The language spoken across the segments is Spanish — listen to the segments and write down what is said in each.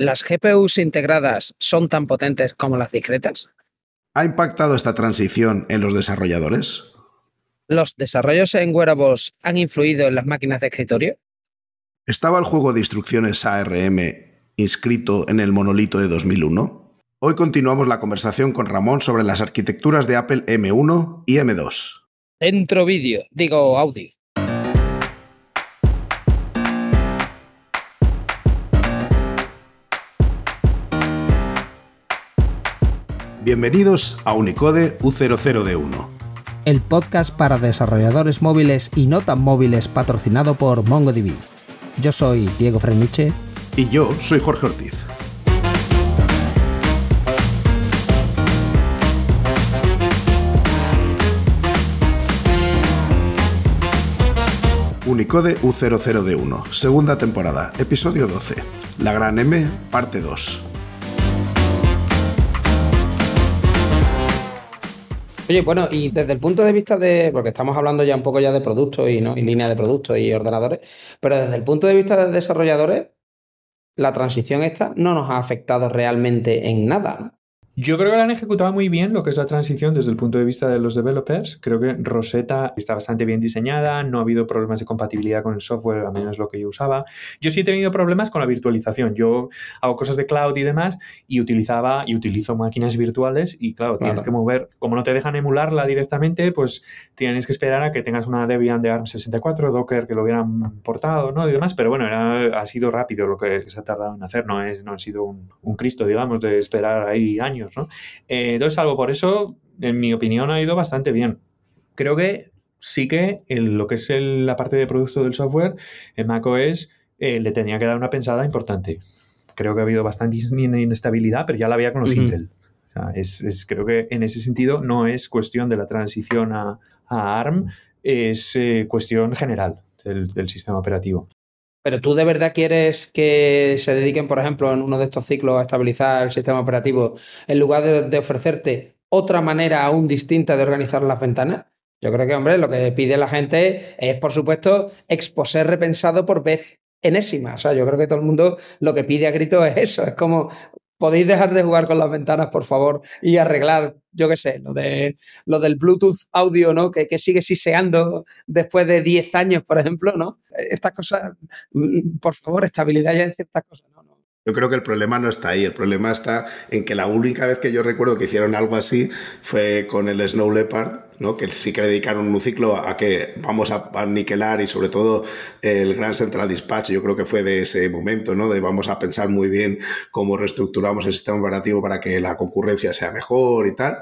¿Las GPUs integradas son tan potentes como las discretas? ¿Ha impactado esta transición en los desarrolladores? ¿Los desarrollos en wearables han influido en las máquinas de escritorio? ¿Estaba el juego de instrucciones ARM inscrito en el monolito de 2001? Hoy continuamos la conversación con Ramón sobre las arquitecturas de Apple M1 y M2. Dentro vídeo, digo audio. Bienvenidos a Unicode U00D1. El podcast para desarrolladores móviles y no tan móviles patrocinado por MongoDB. Yo soy Diego Freniche. Y yo soy Jorge Ortiz. Unicode U00D1, segunda temporada, episodio 12. La Gran M, parte 2. Oye, bueno, y desde el punto de vista de, porque estamos hablando ya un poco ya de productos y, ¿no? y línea de productos y ordenadores, pero desde el punto de vista de desarrolladores, la transición esta no nos ha afectado realmente en nada. ¿no? Yo creo que la han ejecutado muy bien lo que es la transición desde el punto de vista de los developers. Creo que Rosetta está bastante bien diseñada, no ha habido problemas de compatibilidad con el software, al menos lo que yo usaba. Yo sí he tenido problemas con la virtualización. Yo hago cosas de cloud y demás y utilizaba y utilizo máquinas virtuales y claro, tienes que mover, como no te dejan emularla directamente, pues tienes que esperar a que tengas una Debian de ARM64, Docker que lo hubieran portado, ¿no? Y demás, pero bueno, era, ha sido rápido lo que se ha tardado en hacer, no, es, no ha sido un, un Cristo, digamos, de esperar ahí años. Eh, entonces, algo por eso, en mi opinión, ha ido bastante bien. Creo que sí que lo que es la parte de producto del software en macOS eh, le tenía que dar una pensada importante. Creo que ha habido bastante inestabilidad, pero ya la había con los Intel. es, creo que en ese sentido no es cuestión de la transición a, ARM, es eh, cuestión general del sistema operativo. Pero tú de verdad quieres que se dediquen, por ejemplo, en uno de estos ciclos a estabilizar el sistema operativo en lugar de, ofrecerte otra manera aún distinta de organizar las ventanas? Yo creo que, hombre, lo que pide la gente es, por supuesto, exposer repensado por vez enésima. O sea, yo creo que todo el mundo lo que pide a grito es eso. Es como, podéis dejar de jugar con las ventanas, por favor, y arreglar, yo qué sé, lo, de, lo del Bluetooth audio, ¿no? Que, que sigue siseando después de 10 años, por ejemplo, ¿no? Estas cosas, mm, por favor, estabilidad ya en ciertas cosas. Yo creo que el problema no está ahí, el problema está en que la única vez que yo recuerdo que hicieron algo así fue con el Snow Leopard, ¿no? que sí que dedicaron un ciclo a que vamos a aniquilar y sobre todo el Gran Central Dispatch, yo creo que fue de ese momento, ¿no? de vamos a pensar muy bien cómo reestructuramos el sistema operativo para que la concurrencia sea mejor y tal.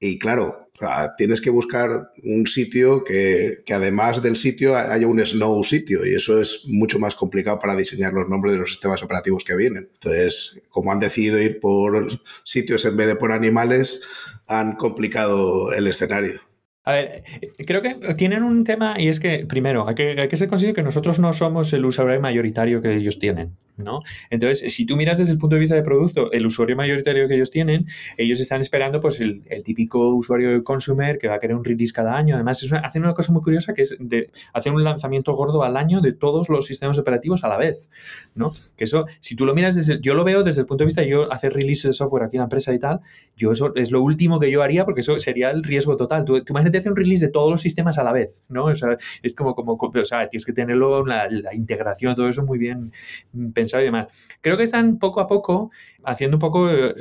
Y claro, tienes que buscar un sitio que, además del sitio haya un snow sitio y eso es mucho más complicado para diseñar los nombres de los sistemas operativos que vienen. Entonces, como han decidido ir por sitios en vez de por animales, han complicado el escenario. A ver, creo que tienen un tema y es que, primero, hay que, hay que ser consciente que nosotros no somos el usuario mayoritario que ellos tienen. ¿no? Entonces, si tú miras desde el punto de vista de producto, el usuario mayoritario que ellos tienen, ellos están esperando pues el, típico usuario consumer que va a querer un release cada año. Además, hacen una cosa muy curiosa que es de hacer un lanzamiento gordo al año de todos los sistemas operativos a la vez, ¿no? Que eso, si tú lo miras desde, yo lo veo desde el punto de vista de yo hacer release de software aquí en la empresa y tal, yo eso es lo último que yo haría porque eso sería el riesgo total. Tú, tú hacer un release de todos los sistemas a la vez, ¿no? O sea, es como, como, o sea, tienes que tenerlo, la, la integración, todo eso muy bien pensado y demás. Creo que están poco a poco haciendo un poco, eh,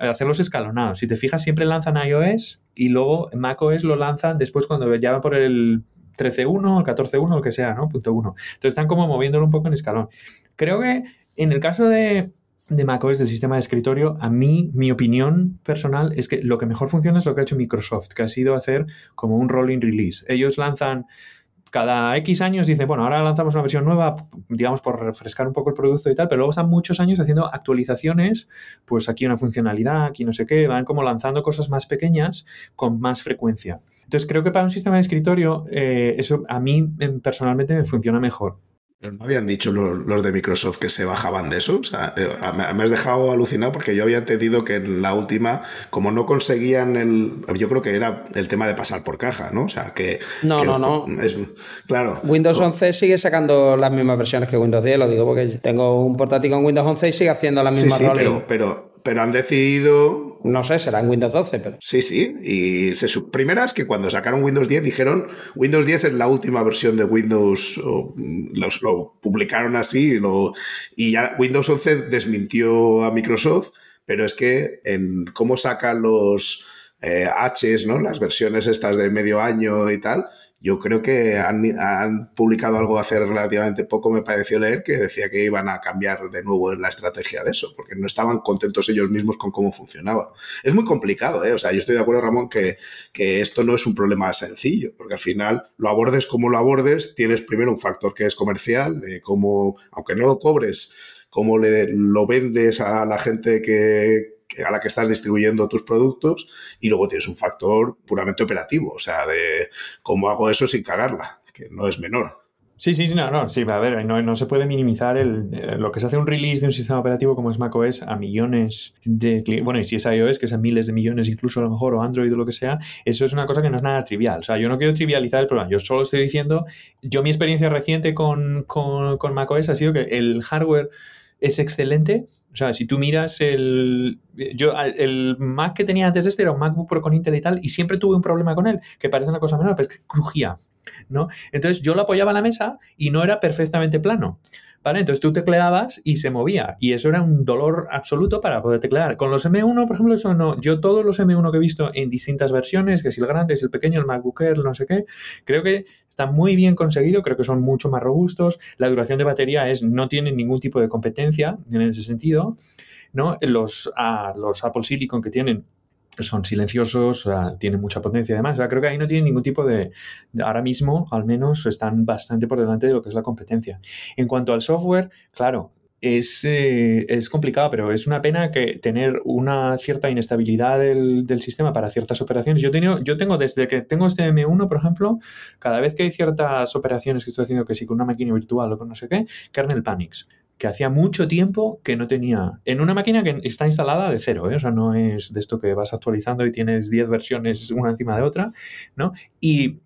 hacerlos escalonados. Si te fijas, siempre lanzan iOS y luego macOS lo lanzan después cuando ya va por el 13.1, el 14.1, el que sea, ¿no? Punto 1. Entonces están como moviéndolo un poco en escalón. Creo que en el caso de, de macOS del sistema de escritorio, a mí, mi opinión personal es que lo que mejor funciona es lo que ha hecho Microsoft, que ha sido hacer como un rolling release. Ellos lanzan cada X años dicen, bueno, ahora lanzamos una versión nueva, digamos, por refrescar un poco el producto y tal, pero luego están muchos años haciendo actualizaciones, pues aquí una funcionalidad, aquí no sé qué, van como lanzando cosas más pequeñas con más frecuencia. Entonces creo que para un sistema de escritorio eh, eso a mí em, personalmente me funciona mejor. ¿No habían dicho los, de Microsoft que se bajaban de eso? O sea, eh, me has dejado alucinado porque yo había entendido que en la última, como no conseguían el. Yo creo que era el tema de pasar por caja, ¿no? O sea, que. No, no, no. claro. Windows 11 sigue sacando las mismas versiones que Windows 10, lo digo porque tengo un portátil con Windows 11 y sigue haciendo las mismas sí, sí, pero pero han decidido... No sé, será en Windows 12, pero... Sí, sí, y se, primeras que cuando sacaron Windows 10 dijeron Windows 10 es la última versión de Windows, lo publicaron así y, lo, y ya Windows 11 desmintió a Microsoft, pero es que en cómo sacan los eh, Hs, ¿no? las versiones estas de medio año y tal, yo creo que han, publicado algo hace relativamente poco, me pareció leer, que decía que iban a cambiar de nuevo la estrategia de eso, porque no estaban contentos ellos mismos con cómo funcionaba. Es muy complicado, ¿eh? O sea, yo estoy de acuerdo, Ramón, que, que esto no es un problema sencillo, porque al final lo abordes como lo abordes, tienes primero un factor que es comercial, de cómo, aunque no lo cobres, cómo le, lo vendes a la gente que, a la que estás distribuyendo tus productos y luego tienes un factor puramente operativo, o sea, de cómo hago eso sin cagarla, que no es menor. Sí, sí, no, no, sí, a ver, no, se puede minimizar el, eh, lo que se hace un release de un sistema operativo como es macOS a millones de bueno, y si es iOS, que sean miles de millones incluso a lo mejor, o Android o lo que sea, eso es una cosa que no es nada trivial. O sea, yo no quiero trivializar el problema, yo solo estoy diciendo, yo mi experiencia reciente con, con, con macOS ha sido que el hardware es excelente. O sea, si tú miras el. Yo, el Mac que tenía antes de este era un MacBook Pro con Intel y tal, y siempre tuve un problema con él, que parece una cosa menor, pero es que crujía, ¿no? Entonces yo lo apoyaba en la mesa y no era perfectamente plano. ¿Vale? Entonces tú tecleabas y se movía. Y eso era un dolor absoluto para poder teclear. Con los M1, por ejemplo, eso no. Yo todos los M1 que he visto en distintas versiones, que si el grande, es el pequeño, el MacBook Air, no sé qué, creo que está muy bien conseguido, creo que son mucho más robustos. La duración de batería es, no tiene ningún tipo de competencia en ese sentido. ¿no? Los, los Apple Silicon que tienen son silenciosos, tienen mucha potencia además. O creo que ahí no tienen ningún tipo de, Ahora mismo, al menos, están bastante por delante de lo que es la competencia. En cuanto al software, claro, es, eh, es, complicado, pero es una pena que tener una cierta inestabilidad del, del, sistema para ciertas operaciones. Yo, tenido, yo tengo, desde que tengo este M1, por ejemplo, cada vez que hay ciertas operaciones que estoy haciendo, que sí, con una máquina virtual o con no sé qué, kernel panics que hacía mucho tiempo que no tenía. En una máquina que está instalada de cero, ¿eh? o sea, no es de esto que vas actualizando y tienes 10 versiones una encima de otra, ¿no? Y,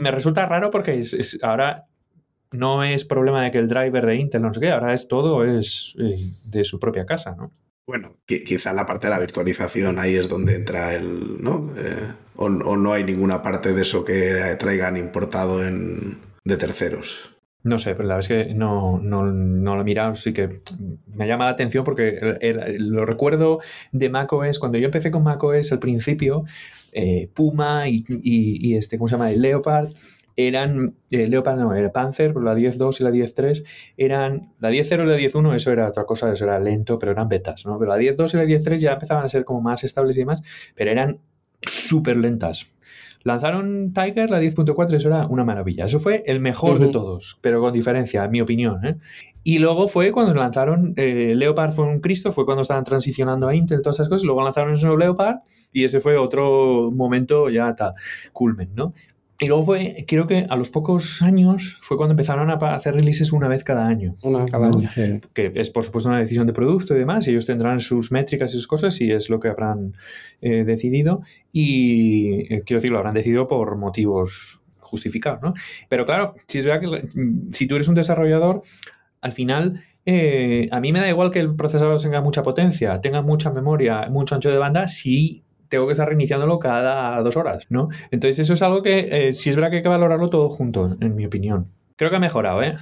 me resulta raro porque es, ahora no es problema de que el driver de Intel no sé qué, ahora es todo es de su propia casa, ¿no? Bueno, quizá la parte de la virtualización ahí es donde entra el, ¿no? Eh, o, o, no hay ninguna parte de eso que traigan importado en, de terceros. No sé, pero la verdad es que no, no, no, lo he mirado, sí que me llama la atención porque lo recuerdo de macOS, cuando yo empecé con macOS al principio, eh, Puma y, este, ¿cómo se llama? El Leopard, eran, el Leopard no, el Panzer, la 10.2 y la 10.3 eran, la 10.0 y la 10.1 eso era otra cosa, eso era lento, pero eran betas, ¿no? Pero la 10.2 y la 10.3 ya empezaban a ser como más estables y demás, pero eran súper lentas. Lanzaron Tiger, la 10.4, eso era una maravilla. Eso fue el mejor de todos, pero con diferencia, en mi opinión. ¿eh? Y luego fue cuando lanzaron eh, Leopard fue un Cristo, fue cuando estaban transicionando a Intel, todas esas cosas. Luego lanzaron el nuevo Leopard y ese fue otro momento ya tal, culmen, ¿no? Y luego fue, creo que a los pocos años fue cuando empezaron a hacer releases una vez cada año. Una cada año, Que es por supuesto una decisión de producto y demás, y ellos tendrán sus métricas y sus cosas y es lo que habrán eh, decidido. Y eh, quiero decir, lo habrán decidido por motivos justificados, ¿no? Pero claro, si es verdad que si tú eres un desarrollador, al final eh, a mí me da igual que el procesador tenga mucha potencia, tenga mucha memoria, mucho ancho de banda, si tengo que estar reiniciándolo cada dos horas, ¿no? Entonces eso es algo que eh, sí es verdad que hay que valorarlo todo junto, en mi opinión. Creo que ha mejorado, ¿eh?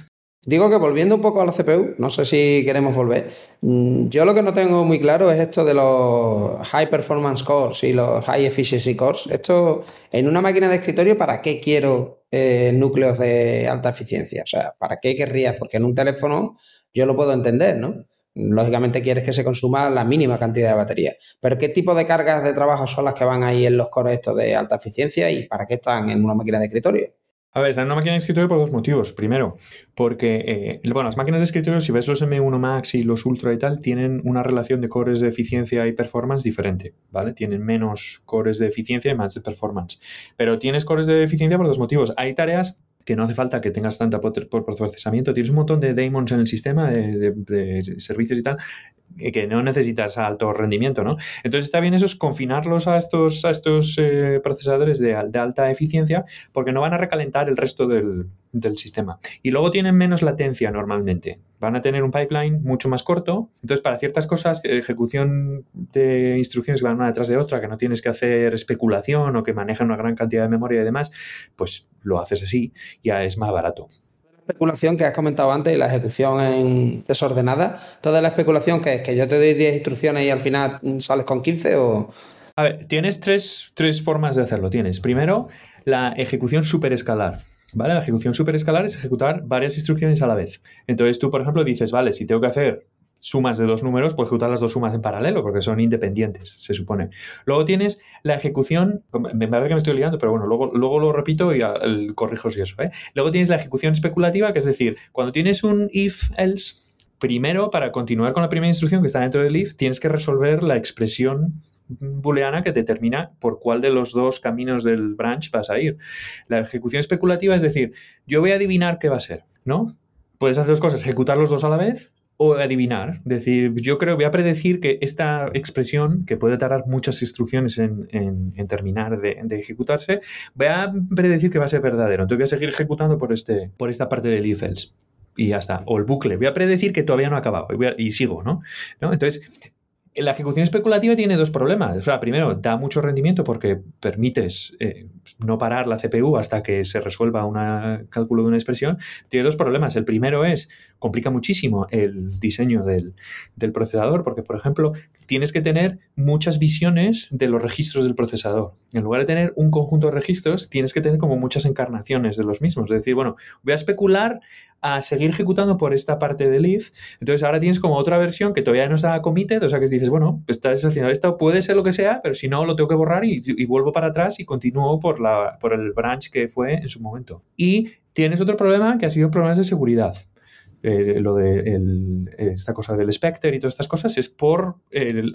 Digo que volviendo un poco a la CPU, no sé si queremos volver. Mm, yo lo que no tengo muy claro es esto de los high performance cores y los high efficiency cores. Esto en una máquina de escritorio, ¿para qué quiero eh, núcleos de alta eficiencia? O sea, ¿para qué querría? Porque en un teléfono yo lo puedo entender, ¿no? Lógicamente quieres que se consuma la mínima cantidad de batería. Pero ¿qué tipo de cargas de trabajo son las que van ahí en los cores estos de alta eficiencia y para qué están en una máquina de escritorio? A ver, están en una máquina de escritorio por dos motivos. Primero, porque, eh, bueno, las máquinas de escritorio, si ves los M1 Max y los Ultra y tal, tienen una relación de cores de eficiencia y performance diferente, ¿vale? Tienen menos cores de eficiencia y más de performance. Pero tienes cores de eficiencia por dos motivos. Hay tareas que no hace falta que tengas tanta por procesamiento. Tienes un montón de daemons en el sistema de, servicios y tal que no necesitas alto rendimiento, ¿no? Entonces está bien eso es confinarlos a estos, a estos eh, procesadores de, alta eficiencia porque no van a recalentar el resto del, del, sistema. Y luego tienen menos latencia normalmente. Van a tener un pipeline mucho más corto. Entonces para ciertas cosas, ejecución de instrucciones que van una detrás de otra, que no tienes que hacer especulación o que manejan una gran cantidad de memoria y demás, pues lo haces así, ya es más barato especulación que has comentado antes y la ejecución en desordenada, toda la especulación que es que yo te doy 10 instrucciones y al final sales con 15 o... A ver, tienes tres, tres formas de hacerlo. Tienes primero la ejecución superescalar. ¿Vale? La ejecución superescalar es ejecutar varias instrucciones a la vez. Entonces tú, por ejemplo, dices, vale, si tengo que hacer sumas de dos números, puedes ejecutar las dos sumas en paralelo, porque son independientes, se supone. Luego tienes la ejecución, me parece que me estoy liando, pero bueno, luego, luego lo repito y corrijo si eso. ¿eh? Luego tienes la ejecución especulativa, que es decir, cuando tienes un if-else, primero, para continuar con la primera instrucción que está dentro del if, tienes que resolver la expresión booleana que determina por cuál de los dos caminos del branch vas a ir. La ejecución especulativa es decir, yo voy a adivinar qué va a ser, ¿no? Puedes hacer dos cosas, ejecutar los dos a la vez o adivinar. decir, yo creo, voy a predecir que esta expresión, que puede tardar muchas instrucciones en, terminar de, ejecutarse, voy a predecir que va a ser verdadero. Entonces voy a seguir ejecutando por, este, por esta parte del if else. Y ya está. O el bucle. Voy a predecir que todavía no ha acabado. Y, sigo. ¿no? Entonces, la ejecución especulativa tiene dos problemas. O sea, primero, da mucho rendimiento porque permites eh, no parar la CPU hasta que se resuelva un cálculo de una expresión. Tiene dos problemas. El primero es, complica muchísimo el diseño del, del, procesador porque, por ejemplo, tienes que tener muchas visiones de los registros del procesador. En lugar de tener un conjunto de registros, tienes que tener como muchas encarnaciones de los mismos. Es decir, bueno, voy a especular a seguir ejecutando por esta parte del if. Entonces ahora tienes como otra versión que todavía no está committed, o sea que dices, bueno, pues estás haciendo esto, puede ser lo que sea, pero si no, lo tengo que borrar y, vuelvo para atrás y continúo por, la, por el branch que fue en su momento. Y tienes otro problema que ha sido problemas de seguridad. Eh, lo de esta cosa del Spectre y todas estas cosas es por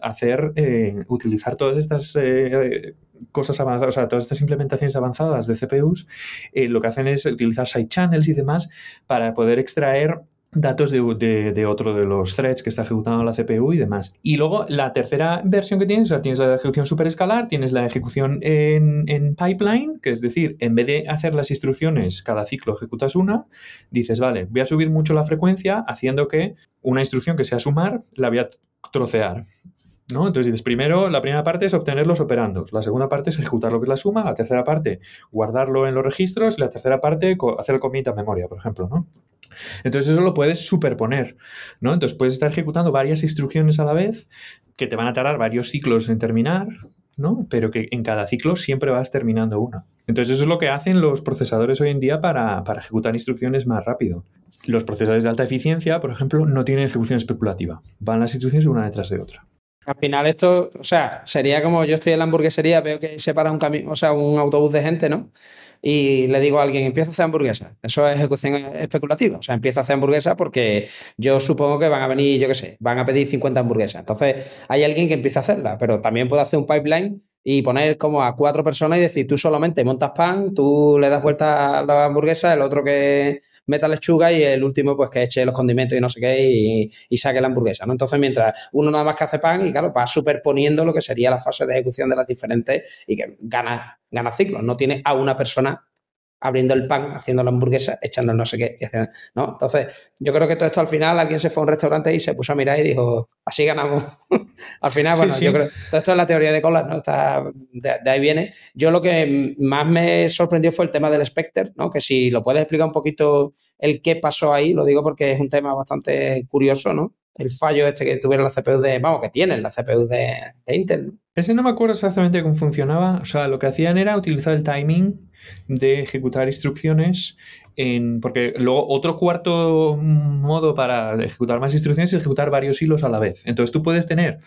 hacer, eh, utilizar todas estas eh, cosas avanzadas, o sea, todas estas implementaciones avanzadas de CPUs, lo que hacen es utilizar side channels y demás para poder extraer datos de, otro de los threads que está ejecutando la CPU y demás. Y luego la tercera versión que tienes, o sea, tienes la ejecución superescalar, tienes la ejecución en, en, pipeline, que es decir, en vez de hacer las instrucciones cada ciclo ejecutas una, dices, vale, voy a subir mucho la frecuencia haciendo que una instrucción que sea sumar la voy a trocear. ¿No? Entonces dices, primero, la primera parte es obtener los operandos, la segunda parte es ejecutar lo que es la suma, la tercera parte guardarlo en los registros y la tercera parte hacer commit a memoria, por ejemplo, ¿no? Entonces eso lo puedes superponer, ¿no? Entonces puedes estar ejecutando varias instrucciones a la vez que te van a tardar varios ciclos en terminar, ¿no? Pero que en cada ciclo siempre vas terminando una. Entonces eso es lo que hacen los procesadores hoy en día para, para ejecutar instrucciones más rápido. Los procesadores de alta eficiencia, por ejemplo, no tienen ejecución especulativa. Van las instrucciones una detrás de otra. Al final esto, o sea, sería como yo estoy en la hamburguesería, veo que se para un camino, o sea, un autobús de gente, ¿no? y le digo a alguien, empieza a hacer hamburguesas. Eso es ejecución especulativa. O sea, empieza a hacer hamburguesas porque yo supongo que van a venir, yo qué sé, van a pedir 50 hamburguesas. Entonces, hay alguien que empieza a hacerla, pero también puede hacer un pipeline y poner como a cuatro personas y decir, tú solamente montas pan, tú le das vuelta a la hamburguesa, el otro que meta lechuga y el último pues que eche los condimentos y no sé qué y, saque la hamburguesa, ¿no? Entonces mientras uno nada más que hace pan y claro, va superponiendo lo que sería la fase de ejecución de las diferentes y que gana, gana ciclos, no tiene a una persona abriendo el pan, haciendo la hamburguesa, echando no sé qué, ¿no? Entonces, yo creo que todo esto al final alguien se fue a un restaurante y se puso a mirar y dijo, así ganamos. al final, bueno, yo creo, todo esto es la teoría de colas, ¿no? Está, de, ahí viene. Yo lo que más me sorprendió fue el tema del Spectre, ¿no? Que si lo puedes explicar un poquito el qué pasó ahí, lo digo porque es un tema bastante curioso, ¿no? El fallo este que tuvieron las CPUs de, vamos, que tienen las CPUs de, de Intel. Ese no me acuerdo exactamente cómo funcionaba. O sea, lo que hacían era utilizar el timing de ejecutar instrucciones en, porque luego otro cuarto modo para ejecutar más instrucciones es ejecutar varios hilos a la vez. Entonces tú puedes tener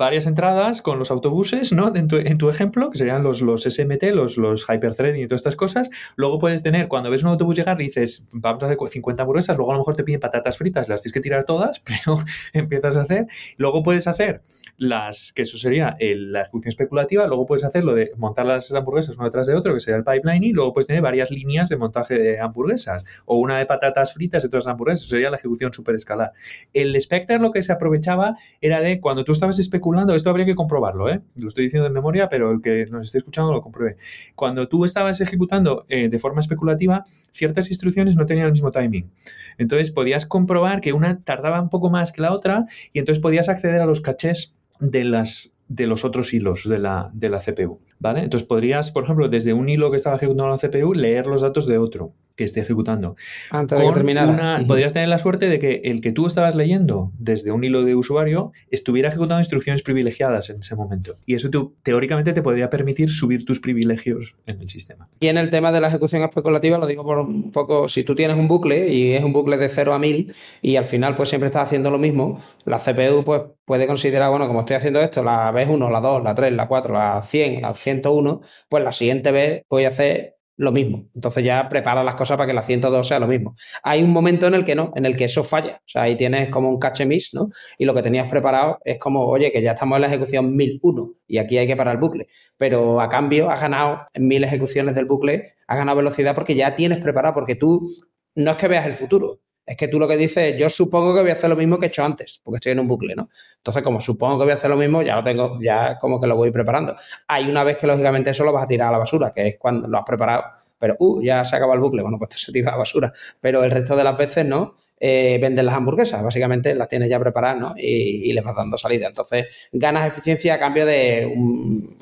varias entradas con los autobuses, ¿no? En tu, ejemplo, que serían los, los SMT, los, los hyperthreading y todas estas cosas. Luego puedes tener, cuando ves un autobús llegar, dices, vamos a hacer 50 hamburguesas, luego a lo mejor te piden patatas fritas, las tienes que tirar todas, pero empiezas a hacer. Luego puedes hacer las, que eso sería la ejecución especulativa, luego puedes hacer lo de montar las hamburguesas uno detrás de otro, que sería el pipeline, y luego puedes tener varias líneas de montaje de hamburguesas, o una de patatas fritas y otras hamburguesas, eso sería la ejecución super escalar. El Spectre lo que se aprovechaba era de cuando tú estabas especulando, esto habría que comprobarlo, ¿eh? lo estoy diciendo de memoria, pero el que nos esté escuchando lo compruebe. Cuando tú estabas ejecutando eh, de forma especulativa, ciertas instrucciones no tenían el mismo timing. Entonces podías comprobar que una tardaba un poco más que la otra y entonces podías acceder a los cachés de, las, de los otros hilos de la, de la CPU. ¿Vale? Entonces podrías, por ejemplo, desde un hilo que estaba ejecutando la CPU, leer los datos de otro que esté ejecutando. Antes de que terminara. Podrías tener la suerte de que el que tú estabas leyendo desde un hilo de usuario estuviera ejecutando instrucciones privilegiadas en ese momento. Y eso teóricamente te podría permitir subir tus privilegios en el sistema. Y en el tema de la ejecución especulativa, lo digo por un poco, si tú tienes un bucle y es un bucle de 0 a 1000 y al final pues siempre estás haciendo lo mismo, la CPU pues puede considerar, bueno, como estoy haciendo esto, la vez 1, la 2, la 3, la 4, la 100, la 101, pues la siguiente vez voy a hacer lo mismo. Entonces ya prepara las cosas para que la 102 sea lo mismo. Hay un momento en el que no, en el que eso falla. O sea, ahí tienes como un cache miss, ¿no? Y lo que tenías preparado es como, oye, que ya estamos en la ejecución 1001 y aquí hay que parar el bucle. Pero a cambio has ganado en mil ejecuciones del bucle, has ganado velocidad porque ya tienes preparado, porque tú no es que veas el futuro, es que tú lo que dices, yo supongo que voy a hacer lo mismo que he hecho antes, porque estoy en un bucle, ¿no? Entonces, como supongo que voy a hacer lo mismo, ya lo tengo, ya como que lo voy preparando. Hay una vez que lógicamente eso lo vas a tirar a la basura, que es cuando lo has preparado, pero uh, ya se acaba el bucle, bueno, pues se tira a la basura. Pero el resto de las veces no, eh, venden las hamburguesas, básicamente las tienes ya preparadas, ¿no? Y, les vas dando salida. Entonces, ganas eficiencia a cambio de un,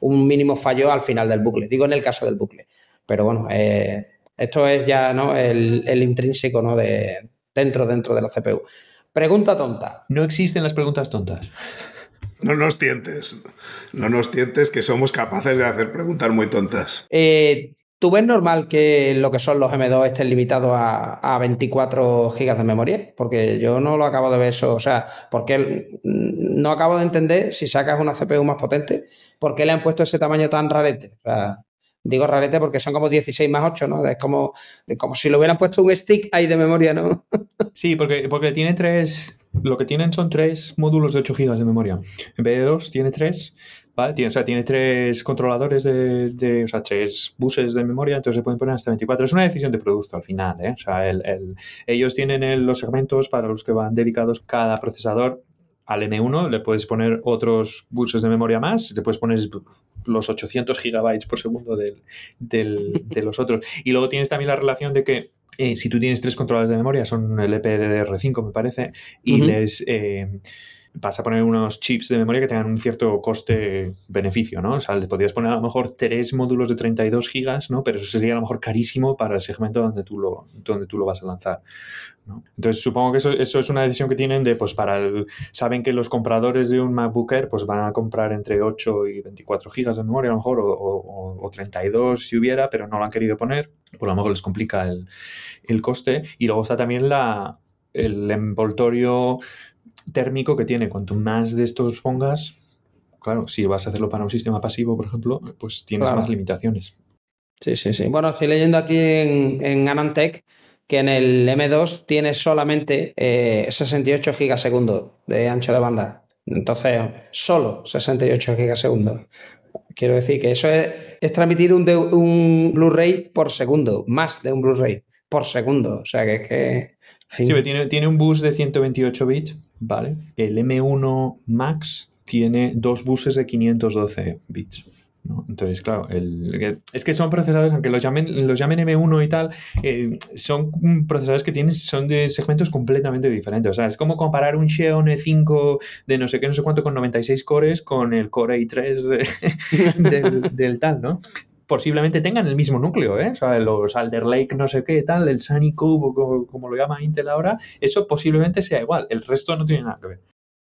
un, mínimo fallo al final del bucle. Digo en el caso del bucle. Pero bueno, eh, esto es ya ¿no? el, intrínseco ¿no? de, dentro, dentro de la CPU. Pregunta tonta. No existen las preguntas tontas. No nos tientes. No nos tientes que somos capaces de hacer preguntas muy tontas. Eh, ¿Tú ves normal que lo que son los M2 estén limitados a, 24 GB de memoria? Porque yo no lo acabo de ver eso. O sea, porque no acabo de entender si sacas una CPU más potente, ¿por qué le han puesto ese tamaño tan rarete? O sea, Digo rarete porque son como 16 más 8, ¿no? Es como, como si lo hubieran puesto un stick ahí de memoria, ¿no? sí, porque, porque tiene tres. Lo que tienen son tres módulos de 8 GB de memoria. En vez de dos, tiene tres. ¿vale? Tiene, o sea, tiene tres controladores de, O sea, tres buses de memoria, entonces se pueden poner hasta 24. Es una decisión de producto al final, ¿eh? O sea, el, ellos tienen los segmentos para los que van dedicados cada procesador al M1 le puedes poner otros buses de memoria más, le puedes poner los 800 gigabytes por segundo de los otros. Y luego tienes también la relación de que eh, si tú tienes tres controladores de memoria, son el EPDDR5 me parece, y les... Eh, vas a poner unos chips de memoria que tengan un cierto coste-beneficio, ¿no? O sea, le podrías poner a lo mejor tres módulos de 32 gigas, ¿no? Pero eso sería a lo mejor carísimo para el segmento donde tú lo, donde tú lo vas a lanzar. Entonces, supongo que eso, eso, es una decisión que tienen de, pues, para el... Saben que los compradores de un MacBook Air, pues, van a comprar entre 8 y 24 gigas de memoria, a lo mejor, o, o, 32 si hubiera, pero no lo han querido poner, pues a lo mejor les complica el, el coste. Y luego está también la, el envoltorio térmico que tiene. Cuanto más de estos pongas, claro, si vas a hacerlo para un sistema pasivo, por ejemplo, pues tienes más limitaciones. Sí, sí, sí. Bueno, estoy leyendo aquí en, en Anantec que en el M2 tiene solamente 68 eh, gigasegundos de ancho de banda. Entonces, solo 68 gigasegundos. Quiero decir que eso es, es transmitir un, un Blu-ray por segundo, más de un Blu-ray por segundo. O sea que es que. Sí, tiene, tiene un bus de 128 bits ¿vale? El M1 Max tiene dos buses de 512 bits. Entonces, claro, es que son procesadores, aunque los llamen, los llamen M1 y tal, eh, son procesadores que tienen, son de segmentos completamente diferentes. O sea, es como comparar un Xeon E5 de no sé qué, no sé cuánto, con 96 cores con el Core i3 del, del, tal, ¿no? Posiblemente tengan el mismo núcleo, ¿eh? O sea, los Alder Lake no sé qué tal, el Sunny Cube, como, como, lo llama Intel ahora, eso posiblemente sea igual. El resto no tiene nada que ver.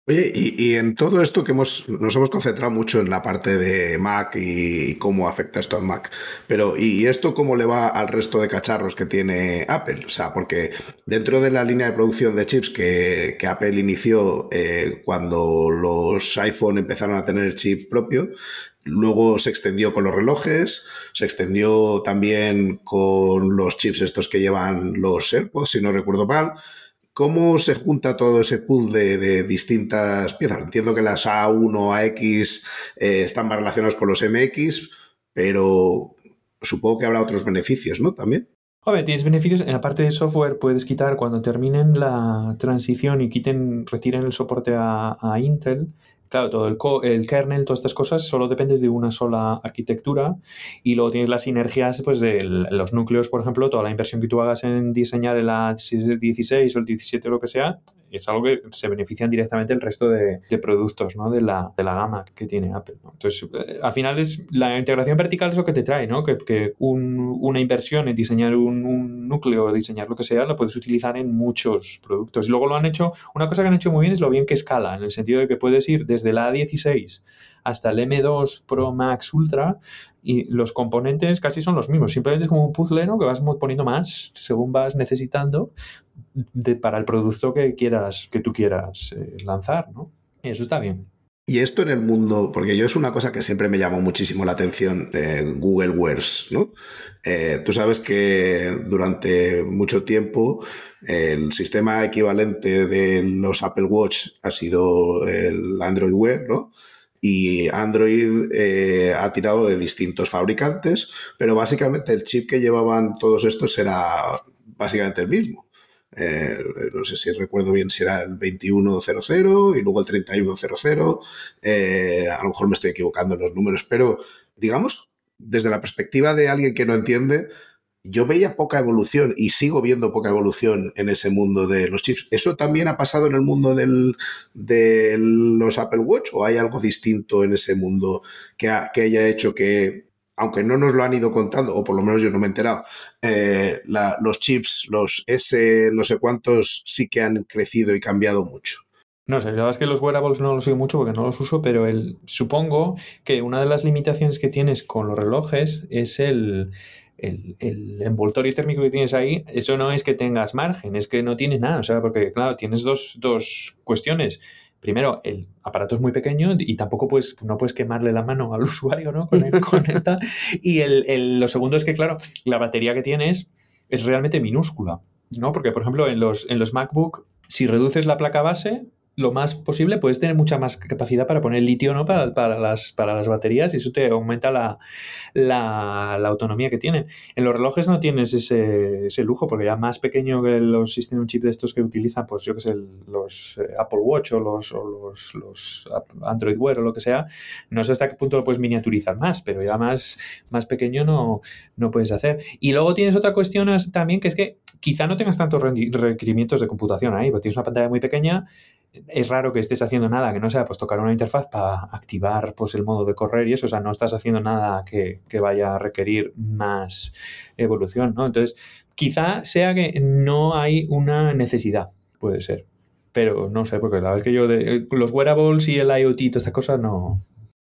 Oye, y, en todo esto que hemos, nos hemos concentrado mucho en la parte de Mac y, cómo afecta esto al Mac, pero ¿y esto cómo le va al resto de cacharros que tiene Apple? O sea, porque dentro de la línea de producción de chips que, Apple inició eh, cuando los iPhone empezaron a tener el chip propio, Luego se extendió con los relojes, se extendió también con los chips estos que llevan los AirPods, si no recuerdo mal. ¿Cómo se junta todo ese pool de, distintas piezas? Entiendo que las A1, AX eh, están más relacionadas con los MX, pero supongo que habrá otros beneficios, ¿no? También. ver, tienes beneficios en la parte de software, puedes quitar cuando terminen la transición y quiten, retiren el soporte a Intel, Claro, todo el, el, kernel, todas estas cosas, solo dependes de una sola arquitectura y luego tienes las sinergias pues, de los núcleos, por ejemplo, toda la inversión que tú hagas en diseñar el 16 o el 17 o lo que sea, es algo que se benefician directamente el resto de, productos ¿no? de, la, de, la, gama que tiene Apple. Entonces, eh, al final es la integración vertical es lo que te trae, ¿no? que, que una inversión en diseñar un, un, núcleo, diseñar lo que sea, la puedes utilizar en muchos productos. Y luego lo han hecho, una cosa que han hecho muy bien es lo bien que escala, en el sentido de que puedes ir desde la A16 hasta el M2 Pro Max Ultra y los componentes casi son los mismos. Simplemente es como un puzzle ¿no? que vas poniendo más según vas necesitando para el producto que quieras, que tú quieras eh, lanzar, ¿no? Eso está bien. Y esto en el mundo, porque yo es una cosa que siempre me llamó muchísimo la atención en Google Wears, ¿no? Eh, tú sabes que durante mucho tiempo el sistema equivalente de los Apple Watch ha sido el Android Wear, ¿no? Y Android eh, ha tirado de distintos fabricantes, pero básicamente el chip que llevaban todos estos era básicamente el mismo. Eh, no sé si recuerdo bien si era el 2100 y luego el 3100. Eh, a lo mejor me estoy equivocando en los números, pero digamos, desde la perspectiva de alguien que no entiende, yo veía poca evolución y sigo viendo poca evolución en ese mundo de los chips. ¿Eso también ha pasado en el mundo del, de los Apple Watch o hay algo distinto en ese mundo que, que haya hecho que, aunque no nos lo han ido contando, o por lo menos yo no me he enterado, eh, los chips, los S, no sé cuántos, sí que han crecido y cambiado mucho. No sé, la verdad es que los wearables no los sigo mucho porque no los uso, pero el, supongo que una de las limitaciones que tienes con los relojes es el, el, envoltorio térmico que tienes ahí, eso no es que tengas margen, es que no tienes nada. O sea, porque, claro, tienes dos, dos cuestiones. Primero, el aparato es muy pequeño y tampoco puedes, no puedes quemarle la mano al usuario, ¿no? Con el, con y el, lo segundo es que, claro, la batería que tienes es realmente minúscula, ¿no? Porque, por ejemplo, en los, en los MacBook, si reduces la placa base, lo más posible, puedes tener mucha más capacidad para poner litio ¿no? para, para, las, para las baterías y eso te aumenta la, la, autonomía que tienen. En los relojes no tienes ese, ese, lujo porque ya más pequeño que los System Chip de estos que utilizan, pues yo que sé, los eh, Apple Watch o los, o los, los, Android Wear o lo que sea, no sé hasta qué punto lo puedes miniaturizar más, pero ya más, más pequeño no, no puedes hacer. Y luego tienes otra cuestión también que es que quizá no tengas tantos requerimientos de computación ahí, porque tienes una pantalla muy pequeña es raro que estés haciendo nada que no sea pues tocar una interfaz para activar pues el modo de correr y eso, o sea, no estás haciendo nada que, vaya a requerir más evolución, ¿no? Entonces, quizá sea que no hay una necesidad, puede ser, pero no sé, porque la verdad es que yo de los wearables y el IoT y todas estas cosas no,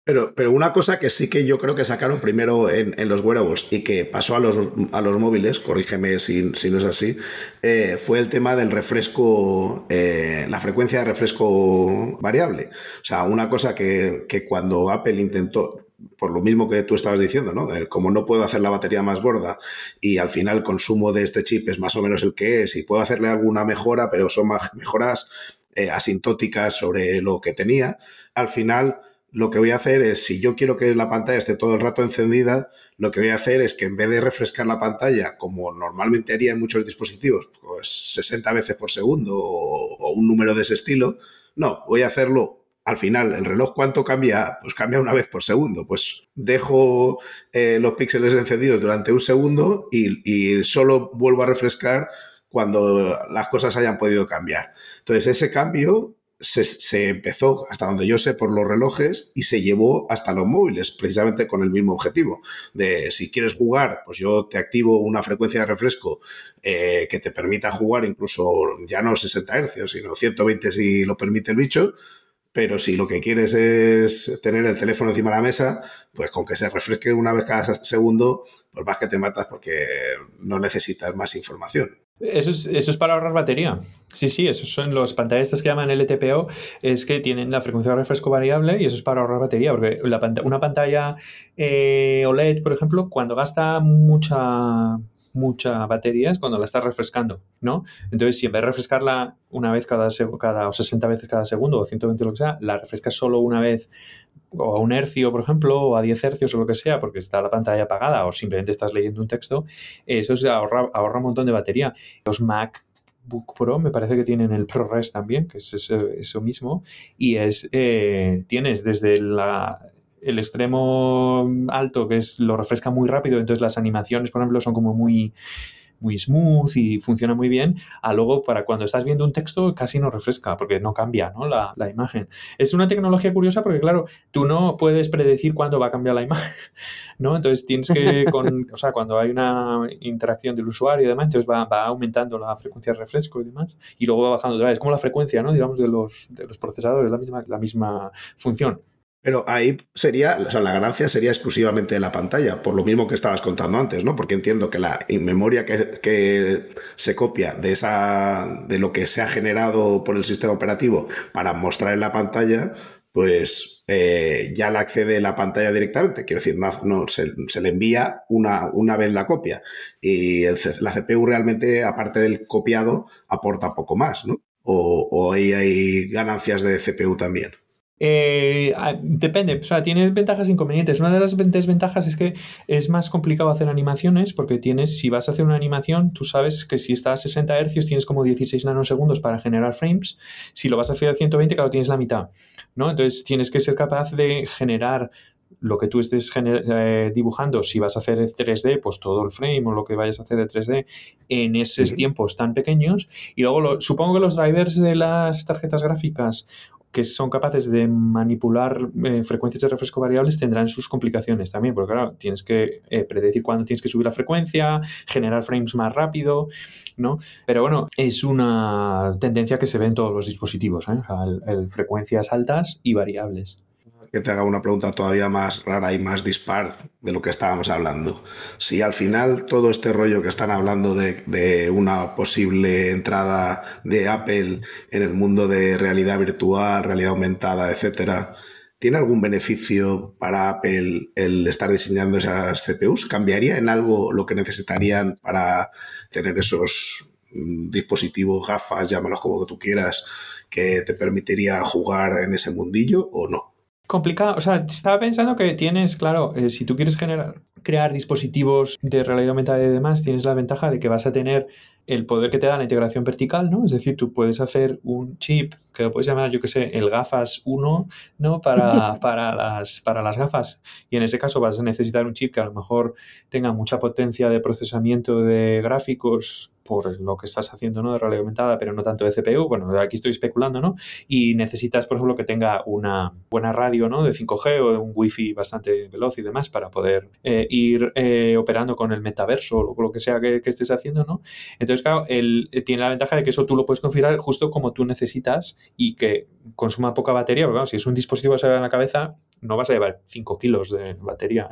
pero, pero una cosa que sí que yo creo que sacaron primero en, los wearables y que pasó a los, a los móviles, corrígeme si, si no es así, eh, fue el tema del refresco, eh, la frecuencia de refresco variable. O sea, una cosa que, que cuando Apple intentó, por lo mismo que tú estabas diciendo, ¿no? Eh, como no puedo hacer la batería más gorda y al final el consumo de este chip es más o menos el que es y puedo hacerle alguna mejora, pero son mejoras asintóticas sobre lo que tenía, al final lo que voy a hacer es, si yo quiero que la pantalla esté todo el rato encendida, lo que voy a hacer es que en vez de refrescar la pantalla, como normalmente haría en muchos dispositivos, pues 60 veces por segundo o, un número de ese estilo, no, voy a hacerlo al final, ¿el reloj cuánto cambia? Pues cambia una vez por segundo. Pues dejo eh, los píxeles encendidos durante un segundo y, y, solo vuelvo a refrescar cuando las cosas hayan podido cambiar. Entonces, ese cambio se, empezó, hasta donde yo sé, por los relojes y se llevó hasta los móviles, precisamente con el mismo objetivo. De si quieres jugar, pues yo te activo una frecuencia de refresco eh, que te permita jugar incluso ya no 60 Hz, sino 120 si lo permite el bicho. pero si lo que quieres es tener el teléfono encima de la mesa, pues con que se refresque una vez cada segundo, pues vas que te matas porque no necesitas más información. Eso es, eso es para ahorrar batería. Sí, sí, esos son los pantallas que llaman LTPO, es que tienen la frecuencia de refresco variable y eso es para ahorrar batería, porque una pantalla eh, OLED, por ejemplo, cuando gasta mucha mucha batería es cuando la estás refrescando, ¿no? Entonces, si en vez de refrescarla una vez cada, cada o 60 veces cada segundo o 120 lo que sea, la refrescas solo una vez o a un hercio, por ejemplo, o a 10 hercios o lo que sea, porque está la pantalla apagada o simplemente estás leyendo un texto, eso se ahorra, ahorra un montón de batería. Los Mac Book Pro me parece que tienen el ProRes también, que es eso, mismo, y es eh, tienes desde el extremo alto, que es lo refresca muy rápido, entonces las animaciones, por ejemplo, son como muy muy smooth y funciona muy bien, a luego para cuando estás viendo un texto casi no refresca porque no cambia ¿no? La, la, imagen. Es una tecnología curiosa porque, claro, tú no puedes predecir cuándo va a cambiar la imagen, ¿no? Entonces tienes que, con, o sea, cuando hay una interacción del usuario y demás, entonces va, va, aumentando la frecuencia de refresco y demás, y luego va bajando otra vez. Es como la frecuencia, ¿no? Digamos, de los, de los procesadores, la misma, la misma función. Pero ahí sería, o sea, la ganancia sería exclusivamente de la pantalla, por lo mismo que estabas contando antes, ¿no? Porque entiendo que la memoria que, se copia de esa, de lo que se ha generado por el sistema operativo para mostrar en la pantalla, pues eh, ya la accede la pantalla directamente. Quiero decir, no, no se, le envía una, una vez la copia. Y la CPU realmente, aparte del copiado, aporta poco más, ¿no? O, o ahí hay ganancias de CPU también. Eh, depende, o sea, tiene ventajas e inconvenientes. Una de las desventajas es que es más complicado hacer animaciones porque tienes, si vas a hacer una animación, tú sabes que si está a 60 Hz tienes como 16 nanosegundos para generar frames. Si lo vas a hacer a 120, claro, tienes la mitad, ¿no? Entonces tienes que ser capaz de generar lo que tú estés eh, dibujando, si vas a hacer 3D, pues todo el frame o lo que vayas a hacer de 3D en esos tiempos tan pequeños. Y luego supongo que los drivers de las tarjetas gráficas que son capaces de manipular eh, frecuencias de refresco variables tendrán sus complicaciones también, porque claro, tienes que eh, predecir cuándo tienes que subir la frecuencia, generar frames más rápido, ¿no? Pero bueno, es una tendencia que se ve en todos los dispositivos, ¿eh? frecuencias altas y variables que te haga una pregunta todavía más rara y más dispar de lo que estábamos hablando. Si al final todo este rollo que están hablando de, una posible entrada de Apple en el mundo de realidad virtual, realidad aumentada, etcétera, ¿tiene algún beneficio para Apple el estar diseñando esas CPUs? ¿Cambiaría en algo lo que necesitarían para tener esos mm, dispositivos, gafas, llámalos como tú quieras, que te permitiría jugar en ese mundillo o no? Complicado. O sea, estaba pensando que tienes, claro, eh, si tú quieres generar, crear dispositivos de realidad aumentada y demás, tienes la ventaja de que vas a tener el poder que te da la integración vertical, ¿no? Es decir, tú puedes hacer un chip que lo puedes llamar, yo que sé, el gafas 1, ¿no? Para, para, las, para las gafas. Y en ese caso vas a necesitar un chip que a lo mejor tenga mucha potencia de procesamiento de gráficos por lo que estás haciendo, ¿no? De realidad aumentada, pero no tanto de CPU. Bueno, aquí estoy especulando, ¿no? Y necesitas, por ejemplo, que tenga una buena radio, ¿no? De 5G o de un Wi-Fi bastante veloz y demás para poder eh, ir eh, operando con el metaverso o lo que sea que, estés haciendo, ¿no? Entonces, claro, él eh, tiene la ventaja de que eso tú lo puedes configurar justo como tú necesitas y que consuma poca batería, porque claro, si es un dispositivo que se ve en la cabeza, no vas a llevar 5 kilos de batería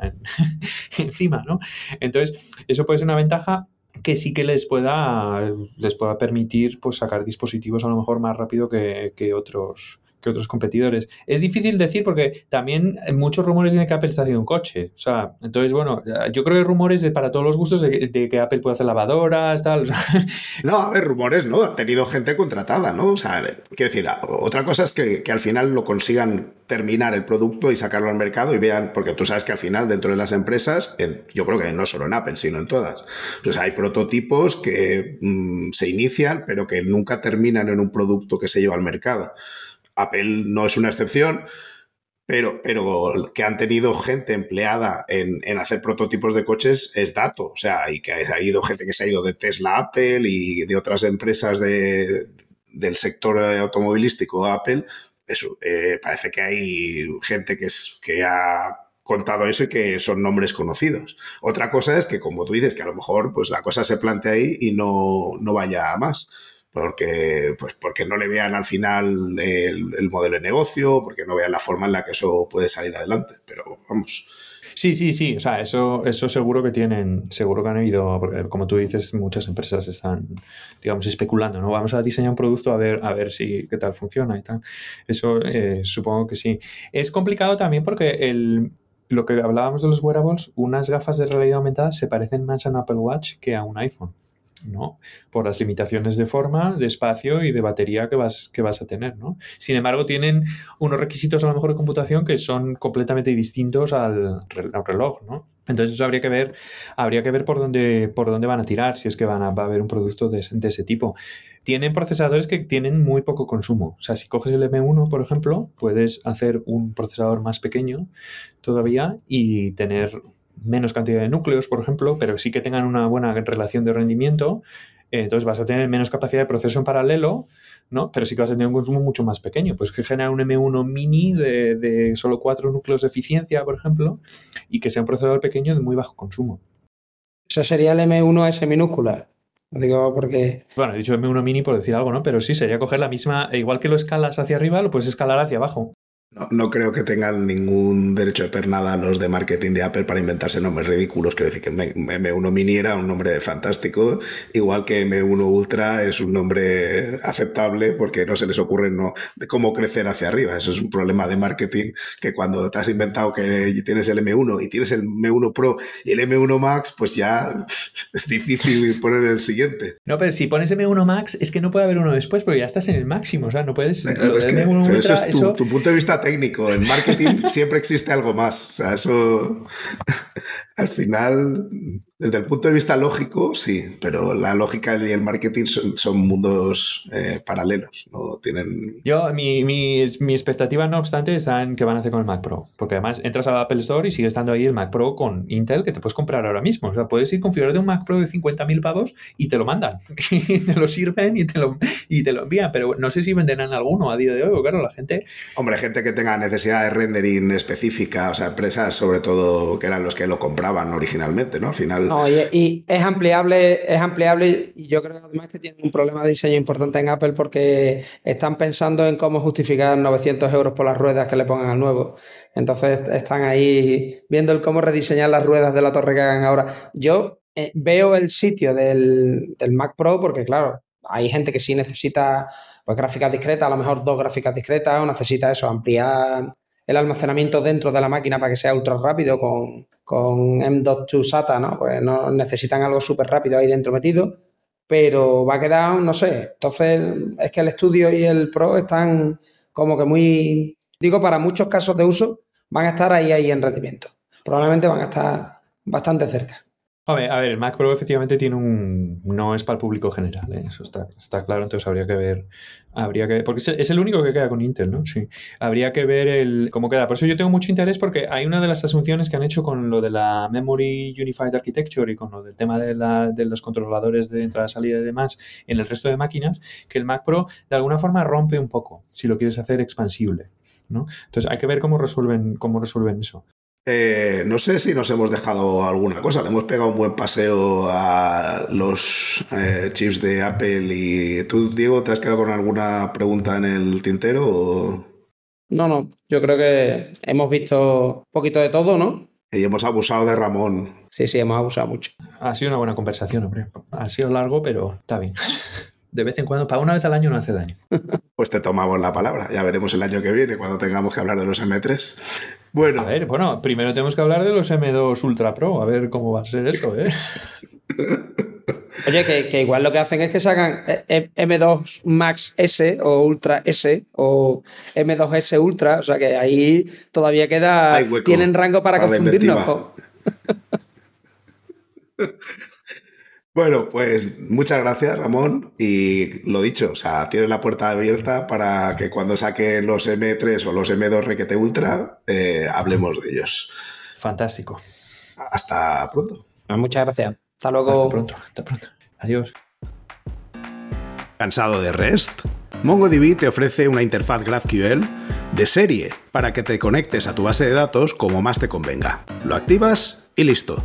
encima, ¿no? Entonces, eso puede ser una ventaja que sí que les pueda, les pueda permitir pues, sacar dispositivos a lo mejor más rápido que, que otros, otros competidores. Es difícil decir porque también muchos rumores de que Apple está haciendo un coche. O sea, entonces, bueno, yo creo que hay rumores de, para todos los gustos de, que Apple puede hacer lavadoras, tal. No, a ver, rumores, ¿no? Han tenido gente contratada, ¿no? O sea, quiero decir, otra cosa es que, al final lo consigan terminar el producto y sacarlo al mercado y vean, porque tú sabes que al final dentro de las empresas, yo creo que no solo en Apple, sino en todas, pues hay prototipos que mm, se inician, pero que nunca terminan en un producto que se lleva al mercado. Apple no es una excepción, pero, pero que han tenido gente empleada en, hacer prototipos de coches es dato. O sea, y que ha ido gente que se ha ido de Tesla Apple y de otras empresas de, del sector automovilístico Apple. Eso, eh, parece que hay gente que, es, que ha contado eso y que son nombres conocidos. Otra cosa es que, como tú dices, que a lo mejor pues la cosa se plantea ahí y no, no vaya a más porque, pues porque no le vean al final el, el modelo de negocio, porque no vean la forma en la que eso puede salir adelante. Pero vamos, Sí, sí, sí. O sea, eso, eso seguro que tienen, seguro que han habido, porque como tú dices, muchas empresas están, digamos, especulando, ¿no? Vamos a diseñar un producto a ver, a ver si qué tal funciona y tal. Eso eh, supongo que sí. Es complicado también porque el, lo que hablábamos de los wearables, unas gafas de realidad aumentada se parecen más a un Apple Watch que a un iPhone. ¿No? Por las limitaciones de forma, de espacio y de batería que vas, que vas a tener, ¿no? Sin embargo, tienen unos requisitos a lo mejor de computación que son completamente distintos al, reloj, ¿no? Entonces eso habría que ver, habría que ver por dónde, por dónde van a tirar, si es que van a, va a haber un producto de, de, ese tipo. Tienen procesadores que tienen muy poco consumo. O sea, si coges el M1, por ejemplo, puedes hacer un procesador más pequeño todavía y tener menos cantidad de núcleos, por ejemplo, pero sí que tengan una buena relación de rendimiento, eh, entonces vas a tener menos capacidad de proceso en paralelo, ¿no? Pero sí que vas a tener un consumo mucho más pequeño. Pues que genera un M1 mini de, de solo cuatro núcleos de eficiencia, por ejemplo, y que sea un procesador pequeño de muy bajo consumo. Eso sería el M1 S minúscula. Digo, porque. Bueno, he dicho M1 mini por decir algo, ¿no? Pero sí, sería coger la misma. Igual que lo escalas hacia arriba, lo puedes escalar hacia abajo. No, no, creo que tengan ningún derecho de pernada los de marketing de Apple para inventarse nombres ridículos. Quiero decir que M1 Mini era un nombre fantástico, igual que M1 Ultra es un nombre aceptable porque no se les ocurre no, cómo crecer hacia arriba. Eso es un problema de marketing que cuando te has inventado que tienes el M1 y tienes el M1 Pro y el M1 Max, pues ya es difícil poner el siguiente. No, pero si pones M1 Max es que no puede haber uno después porque ya estás en el máximo. O sea, no puedes... Es que, M1 Ultra, eso es tu, eso... tu punto de vista técnico. En marketing siempre existe algo más. O sea, eso al final desde el punto de vista lógico, sí, pero la lógica y el marketing son, son mundos eh, paralelos, no tienen... Yo, mi, mi, mi, expectativa, no obstante, está en qué van a hacer con el Mac Pro, porque además entras al Apple Store y sigue estando ahí el Mac Pro con Intel que te puedes comprar ahora mismo. O sea, puedes ir configurar de un Mac Pro de 50.000 pavos y te lo mandan, y te lo sirven y te lo, y te lo envían, pero no sé si venderán alguno a día de hoy, porque claro, la gente... Hombre, gente que tenga necesidad de rendering específica, o sea, empresas sobre todo que eran los que lo compraban originalmente, ¿no? Al final... No, y, y, es ampliable, es ampliable y yo creo además que tienen un problema de diseño importante en Apple porque están pensando en cómo justificar 900 euros por las ruedas que le pongan al nuevo. Entonces están ahí viendo el cómo rediseñar las ruedas de la torre que hagan ahora. Yo eh, veo el sitio del, Mac Pro porque claro, hay gente que sí necesita pues gráficas discretas, a lo mejor dos gráficas discretas, o necesita eso, ampliar el almacenamiento dentro de la máquina para que sea ultra rápido con, con M.2 SATA, ¿no? Pues no necesitan algo súper rápido ahí dentro metido, pero va a quedar, no sé. Entonces, es que el estudio y el Pro están como que muy, digo, para muchos casos de uso, van a estar ahí, ahí en rendimiento. Probablemente van a estar bastante cerca. A ver, a ver, el Mac Pro efectivamente tiene un. no es para el público general, ¿eh? eso está, está, claro, entonces habría que ver. Habría que. Porque es el, único que queda con Intel, ¿no? Sí. Habría que ver el cómo queda. Por eso yo tengo mucho interés porque hay una de las asunciones que han hecho con lo de la Memory Unified Architecture y con lo del tema de, la, de los controladores de entrada, salida y demás en el resto de máquinas, que el Mac Pro de alguna forma rompe un poco si lo quieres hacer expansible. ¿no? Entonces hay que ver cómo resuelven, cómo resuelven eso. Eh, no sé si nos hemos dejado alguna cosa. Le hemos pegado un buen paseo a los eh, chips de Apple. ¿Y tú, Diego, te has quedado con alguna pregunta en el tintero? O... No, no. Yo creo que hemos visto un poquito de todo, ¿no? Y hemos abusado de Ramón. Sí, sí, hemos abusado mucho. Ha sido una buena conversación, hombre. Ha sido largo, pero está bien. De vez en cuando, para una vez al año no hace daño. Pues te tomamos la palabra. Ya veremos el año que viene cuando tengamos que hablar de los M3. Bueno. A ver, bueno, primero tenemos que hablar de los M2 Ultra Pro, a ver cómo va a ser eso, ¿eh? Oye, que, que, igual lo que hacen es que sacan M2 Max S o Ultra S o M2S Ultra, o sea que ahí todavía queda. Tienen rango para, para confundirnos. Bueno, pues muchas gracias, Ramón. Y lo dicho, o sea, tienes la puerta abierta para que cuando saquen los M3 o los M2 Requete Ultra, eh, hablemos de ellos. Fantástico. Hasta pronto. Muchas gracias. Hasta luego. Hasta pronto. Hasta pronto. Adiós. ¿Cansado de REST? MongoDB te ofrece una interfaz GraphQL de serie para que te conectes a tu base de datos como más te convenga. Lo activas y listo.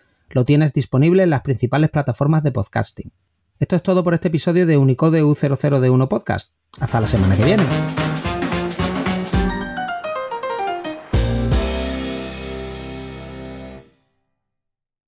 Lo tienes disponible en las principales plataformas de podcasting. Esto es todo por este episodio de Unicode U00D1 Podcast. Hasta la semana que viene.